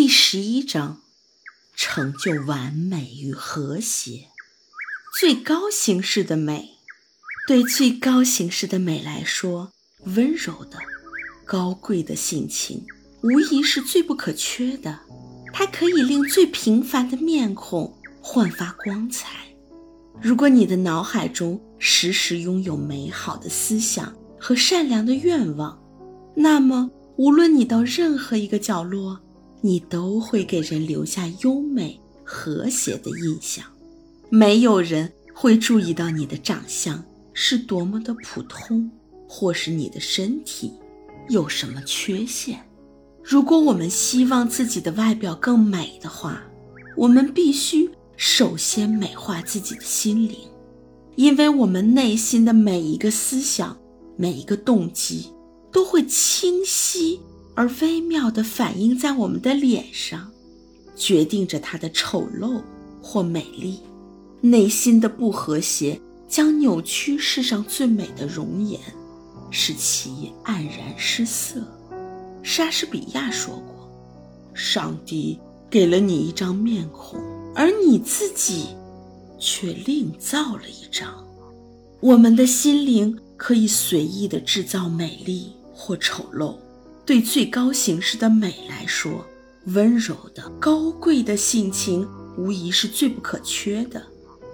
第十一章：成就完美与和谐。最高形式的美，对最高形式的美来说，温柔的、高贵的性情无疑是最不可缺的。它可以令最平凡的面孔焕发光彩。如果你的脑海中时时拥有美好的思想和善良的愿望，那么无论你到任何一个角落，你都会给人留下优美和谐的印象。没有人会注意到你的长相是多么的普通，或是你的身体有什么缺陷。如果我们希望自己的外表更美的话，我们必须首先美化自己的心灵，因为我们内心的每一个思想、每一个动机都会清晰而微妙地反映在我们的脸上，决定着它的丑陋或美丽。内心的不和谐将扭曲世上最美的容颜，使其黯然失色。莎士比亚说过：“上帝给了你一张面孔，而你自己却另造了一张。”我们的心灵可以随意地制造美丽或丑陋。对最高形式的美来说，温柔的、高贵的性情无疑是最不可缺的。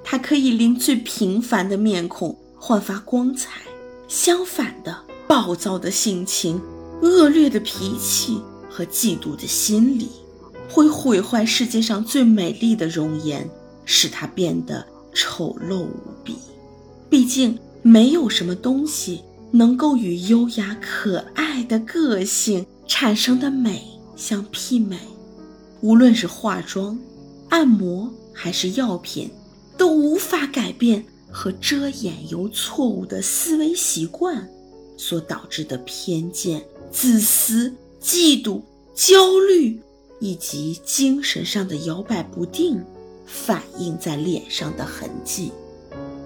它可以令最平凡的面孔焕发光彩。相反的，暴躁的性情。恶劣的脾气和嫉妒的心理，会毁坏世界上最美丽的容颜，使它变得丑陋无比。毕竟，没有什么东西能够与优雅可爱的个性产生的美相媲美。无论是化妆、按摩还是药品，都无法改变和遮掩由错误的思维习惯所导致的偏见。自私、嫉妒、焦虑，以及精神上的摇摆不定，反映在脸上的痕迹。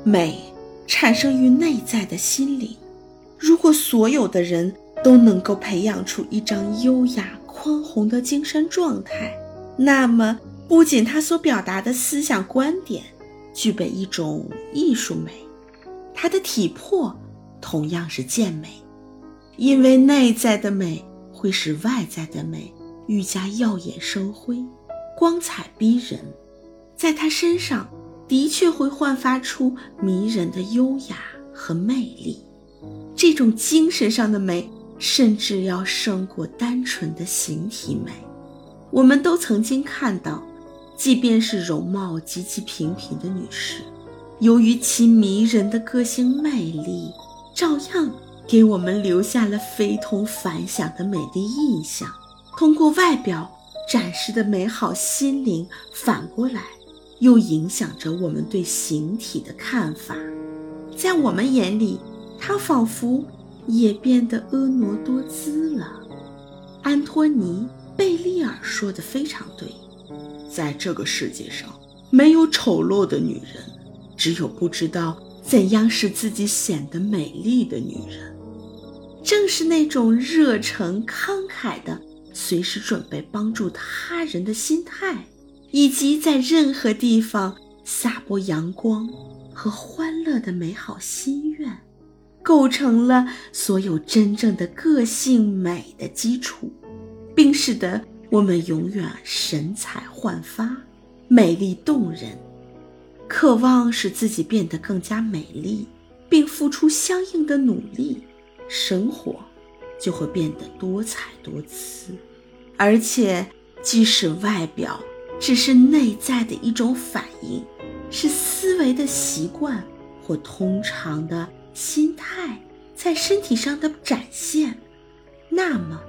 美产生于内在的心灵。如果所有的人都能够培养出一张优雅宽宏的精神状态，那么不仅他所表达的思想观点具备一种艺术美，他的体魄同样是健美。因为内在的美会使外在的美愈加耀眼生辉、光彩逼人，在他身上的确会焕发出迷人的优雅和魅力。这种精神上的美，甚至要胜过单纯的形体美。我们都曾经看到，即便是容貌极其平平的女士，由于其迷人的个性魅力，照样。给我们留下了非同凡响的美丽印象。通过外表展示的美好心灵，反过来又影响着我们对形体的看法。在我们眼里，他仿佛也变得婀娜多姿了。安托尼·贝利尔说的非常对，在这个世界上，没有丑陋的女人，只有不知道怎样使自己显得美丽的女人。正是那种热诚慷慨的、随时准备帮助他人的心态，以及在任何地方撒播阳光和欢乐的美好心愿，构成了所有真正的个性美的基础，并使得我们永远神采焕发、美丽动人。渴望使自己变得更加美丽，并付出相应的努力。生活就会变得多彩多姿，而且即使外表只是内在的一种反应，是思维的习惯或通常的心态在身体上的展现，那么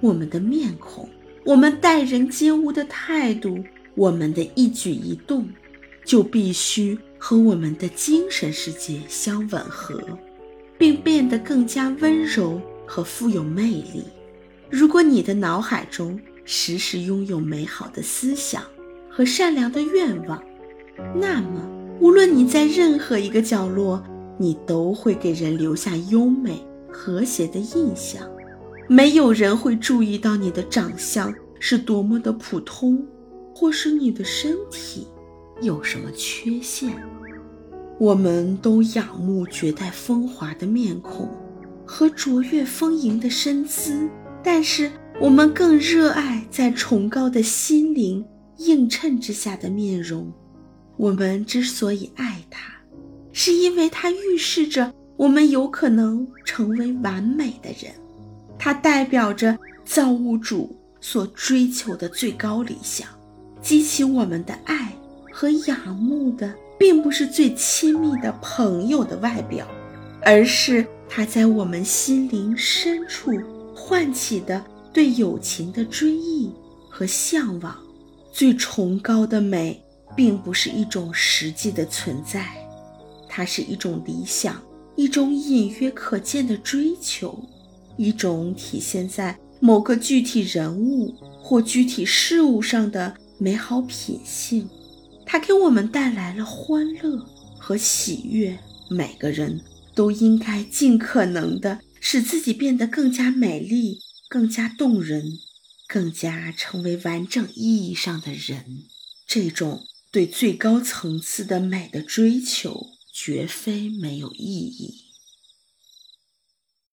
我们的面孔、我们待人接物的态度、我们的一举一动，就必须和我们的精神世界相吻合。并变得更加温柔和富有魅力。如果你的脑海中时时拥有美好的思想和善良的愿望，那么无论你在任何一个角落，你都会给人留下优美和谐的印象。没有人会注意到你的长相是多么的普通，或是你的身体有什么缺陷。我们都仰慕绝代风华的面孔和卓越丰盈的身姿，但是我们更热爱在崇高的心灵映衬之下的面容。我们之所以爱它，是因为它预示着我们有可能成为完美的人，它代表着造物主所追求的最高理想，激起我们的爱和仰慕的。并不是最亲密的朋友的外表，而是他在我们心灵深处唤起的对友情的追忆和向往。最崇高的美，并不是一种实际的存在，它是一种理想，一种隐约可见的追求，一种体现在某个具体人物或具体事物上的美好品性。它给我们带来了欢乐和喜悦。每个人都应该尽可能的使自己变得更加美丽、更加动人、更加成为完整意义上的人。这种对最高层次的美的追求，绝非没有意义。